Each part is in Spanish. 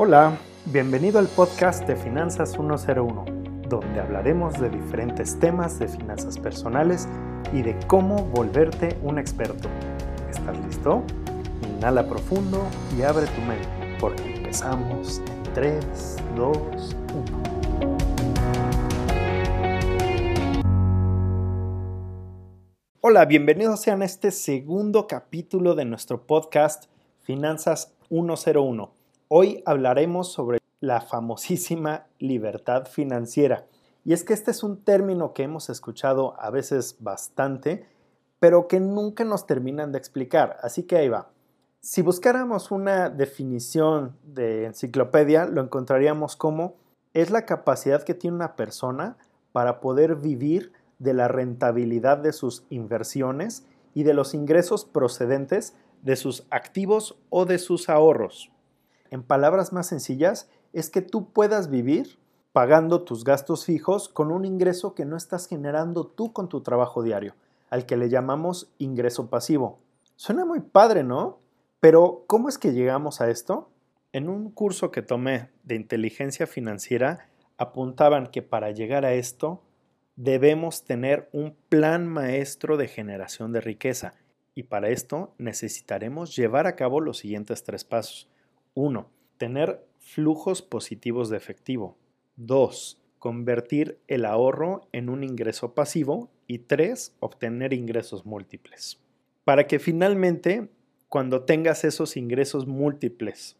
Hola, bienvenido al podcast de Finanzas 101, donde hablaremos de diferentes temas de finanzas personales y de cómo volverte un experto. ¿Estás listo? Inhala profundo y abre tu mente, porque empezamos en 3, 2, 1. Hola, bienvenidos sean a este segundo capítulo de nuestro podcast Finanzas 101 Hoy hablaremos sobre la famosísima libertad financiera. Y es que este es un término que hemos escuchado a veces bastante, pero que nunca nos terminan de explicar. Así que ahí va. Si buscáramos una definición de enciclopedia, lo encontraríamos como es la capacidad que tiene una persona para poder vivir de la rentabilidad de sus inversiones y de los ingresos procedentes de sus activos o de sus ahorros en palabras más sencillas, es que tú puedas vivir pagando tus gastos fijos con un ingreso que no estás generando tú con tu trabajo diario, al que le llamamos ingreso pasivo. Suena muy padre, ¿no? Pero, ¿cómo es que llegamos a esto? En un curso que tomé de inteligencia financiera, apuntaban que para llegar a esto debemos tener un plan maestro de generación de riqueza y para esto necesitaremos llevar a cabo los siguientes tres pasos. 1. Tener flujos positivos de efectivo. 2. Convertir el ahorro en un ingreso pasivo. Y 3. Obtener ingresos múltiples. Para que finalmente, cuando tengas esos ingresos múltiples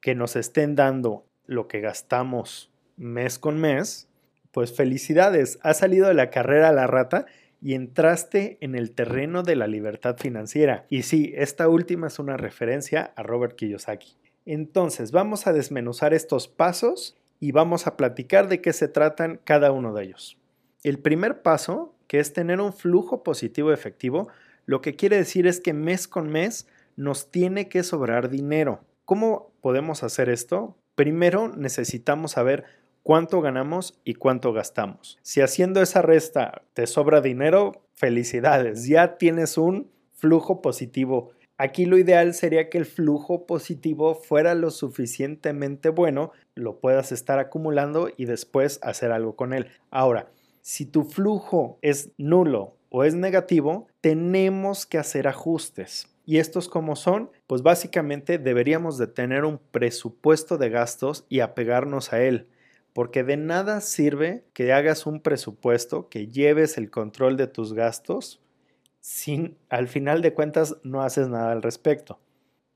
que nos estén dando lo que gastamos mes con mes, pues felicidades, has salido de la carrera a la rata y entraste en el terreno de la libertad financiera. Y sí, esta última es una referencia a Robert Kiyosaki. Entonces, vamos a desmenuzar estos pasos y vamos a platicar de qué se tratan cada uno de ellos. El primer paso, que es tener un flujo positivo efectivo, lo que quiere decir es que mes con mes nos tiene que sobrar dinero. ¿Cómo podemos hacer esto? Primero necesitamos saber cuánto ganamos y cuánto gastamos. Si haciendo esa resta te sobra dinero, felicidades, ya tienes un flujo positivo Aquí lo ideal sería que el flujo positivo fuera lo suficientemente bueno, lo puedas estar acumulando y después hacer algo con él. Ahora, si tu flujo es nulo o es negativo, tenemos que hacer ajustes. ¿Y estos como son? Pues básicamente deberíamos de tener un presupuesto de gastos y apegarnos a él porque de nada sirve que hagas un presupuesto, que lleves el control de tus gastos sin, al final de cuentas, no haces nada al respecto.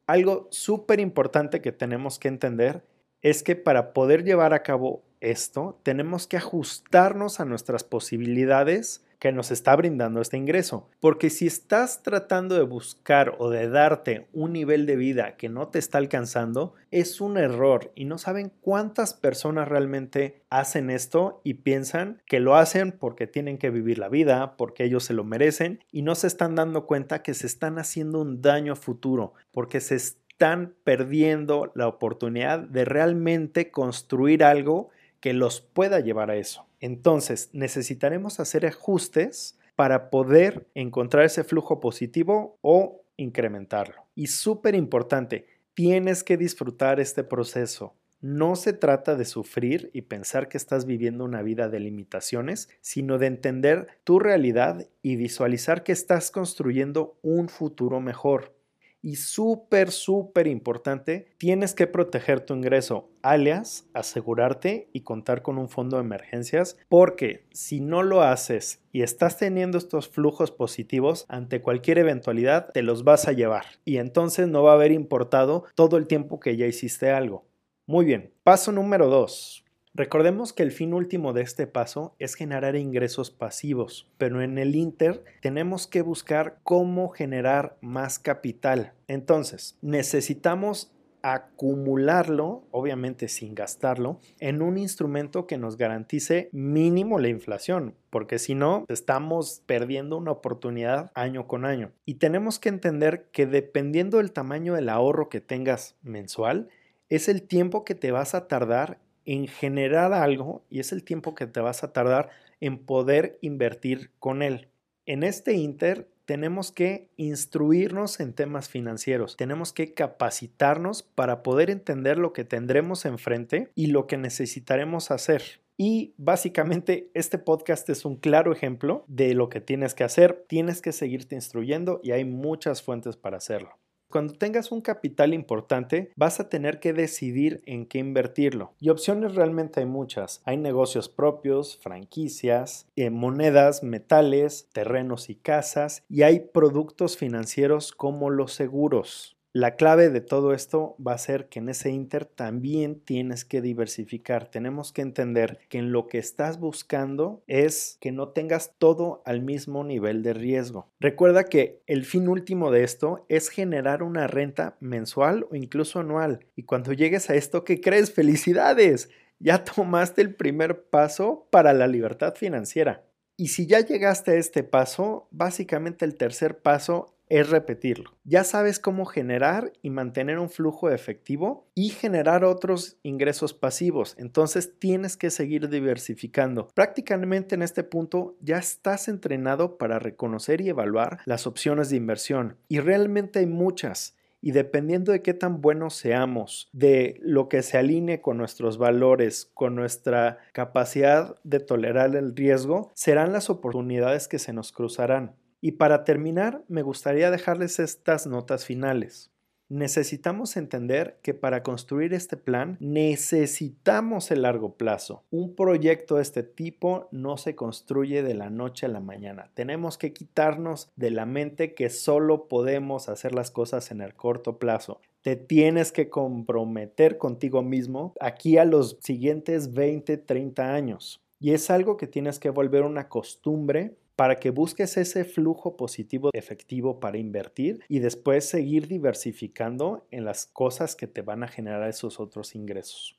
Algo súper importante que tenemos que entender es que para poder llevar a cabo esto, tenemos que ajustarnos a nuestras posibilidades que nos está brindando este ingreso. Porque si estás tratando de buscar o de darte un nivel de vida que no te está alcanzando, es un error y no saben cuántas personas realmente hacen esto y piensan que lo hacen porque tienen que vivir la vida, porque ellos se lo merecen y no se están dando cuenta que se están haciendo un daño futuro, porque se están perdiendo la oportunidad de realmente construir algo que los pueda llevar a eso. Entonces, necesitaremos hacer ajustes para poder encontrar ese flujo positivo o incrementarlo. Y súper importante, tienes que disfrutar este proceso. No se trata de sufrir y pensar que estás viviendo una vida de limitaciones, sino de entender tu realidad y visualizar que estás construyendo un futuro mejor. Y súper, súper importante, tienes que proteger tu ingreso, alias asegurarte y contar con un fondo de emergencias, porque si no lo haces y estás teniendo estos flujos positivos, ante cualquier eventualidad te los vas a llevar. Y entonces no va a haber importado todo el tiempo que ya hiciste algo. Muy bien, paso número 2. Recordemos que el fin último de este paso es generar ingresos pasivos, pero en el Inter tenemos que buscar cómo generar más capital. Entonces, necesitamos acumularlo, obviamente sin gastarlo, en un instrumento que nos garantice mínimo la inflación, porque si no, estamos perdiendo una oportunidad año con año. Y tenemos que entender que dependiendo del tamaño del ahorro que tengas mensual, es el tiempo que te vas a tardar en generar algo y es el tiempo que te vas a tardar en poder invertir con él. En este inter tenemos que instruirnos en temas financieros, tenemos que capacitarnos para poder entender lo que tendremos enfrente y lo que necesitaremos hacer. Y básicamente este podcast es un claro ejemplo de lo que tienes que hacer. Tienes que seguirte instruyendo y hay muchas fuentes para hacerlo. Cuando tengas un capital importante, vas a tener que decidir en qué invertirlo. Y opciones realmente hay muchas. Hay negocios propios, franquicias, eh, monedas, metales, terrenos y casas, y hay productos financieros como los seguros. La clave de todo esto va a ser que en ese Inter también tienes que diversificar. Tenemos que entender que en lo que estás buscando es que no tengas todo al mismo nivel de riesgo. Recuerda que el fin último de esto es generar una renta mensual o incluso anual. Y cuando llegues a esto, ¿qué crees? Felicidades. Ya tomaste el primer paso para la libertad financiera. Y si ya llegaste a este paso, básicamente el tercer paso es repetirlo. Ya sabes cómo generar y mantener un flujo efectivo y generar otros ingresos pasivos. Entonces tienes que seguir diversificando. Prácticamente en este punto ya estás entrenado para reconocer y evaluar las opciones de inversión. Y realmente hay muchas y dependiendo de qué tan buenos seamos, de lo que se alinee con nuestros valores, con nuestra capacidad de tolerar el riesgo, serán las oportunidades que se nos cruzarán. Y para terminar, me gustaría dejarles estas notas finales. Necesitamos entender que para construir este plan necesitamos el largo plazo. Un proyecto de este tipo no se construye de la noche a la mañana. Tenemos que quitarnos de la mente que solo podemos hacer las cosas en el corto plazo. Te tienes que comprometer contigo mismo aquí a los siguientes 20, 30 años. Y es algo que tienes que volver una costumbre para que busques ese flujo positivo efectivo para invertir y después seguir diversificando en las cosas que te van a generar esos otros ingresos.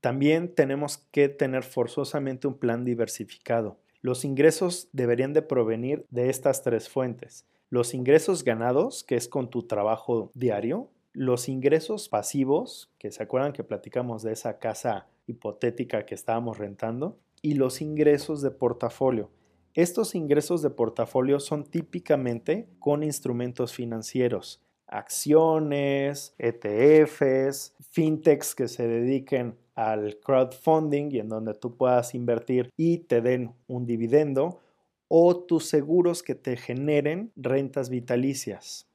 También tenemos que tener forzosamente un plan diversificado. Los ingresos deberían de provenir de estas tres fuentes. Los ingresos ganados, que es con tu trabajo diario, los ingresos pasivos, que se acuerdan que platicamos de esa casa hipotética que estábamos rentando, y los ingresos de portafolio, estos ingresos de portafolio son típicamente con instrumentos financieros, acciones, ETFs, fintechs que se dediquen al crowdfunding y en donde tú puedas invertir y te den un dividendo, o tus seguros que te generen rentas vitalicias.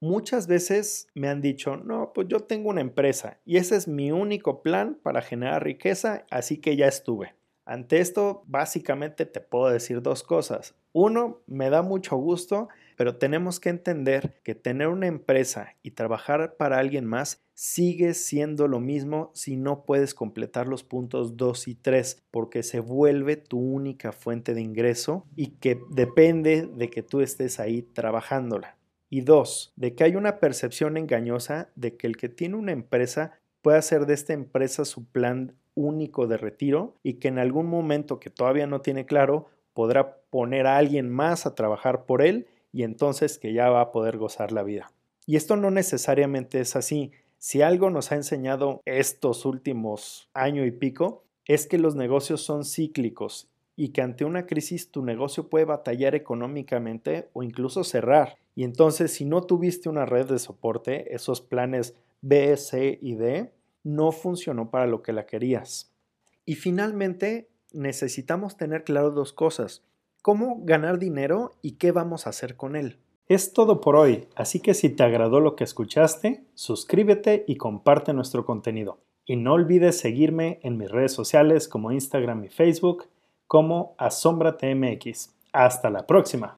Muchas veces me han dicho, no, pues yo tengo una empresa y ese es mi único plan para generar riqueza, así que ya estuve. Ante esto, básicamente te puedo decir dos cosas. Uno, me da mucho gusto, pero tenemos que entender que tener una empresa y trabajar para alguien más sigue siendo lo mismo si no puedes completar los puntos 2 y 3, porque se vuelve tu única fuente de ingreso y que depende de que tú estés ahí trabajándola. Y dos, de que hay una percepción engañosa de que el que tiene una empresa puede hacer de esta empresa su plan único de retiro y que en algún momento que todavía no tiene claro podrá poner a alguien más a trabajar por él y entonces que ya va a poder gozar la vida. Y esto no necesariamente es así. Si algo nos ha enseñado estos últimos año y pico es que los negocios son cíclicos y que ante una crisis tu negocio puede batallar económicamente o incluso cerrar. Y entonces si no tuviste una red de soporte, esos planes B, C y D, no funcionó para lo que la querías. Y finalmente, necesitamos tener claro dos cosas. ¿Cómo ganar dinero y qué vamos a hacer con él? Es todo por hoy, así que si te agradó lo que escuchaste, suscríbete y comparte nuestro contenido. Y no olvides seguirme en mis redes sociales como Instagram y Facebook como AsombraTMX. Hasta la próxima.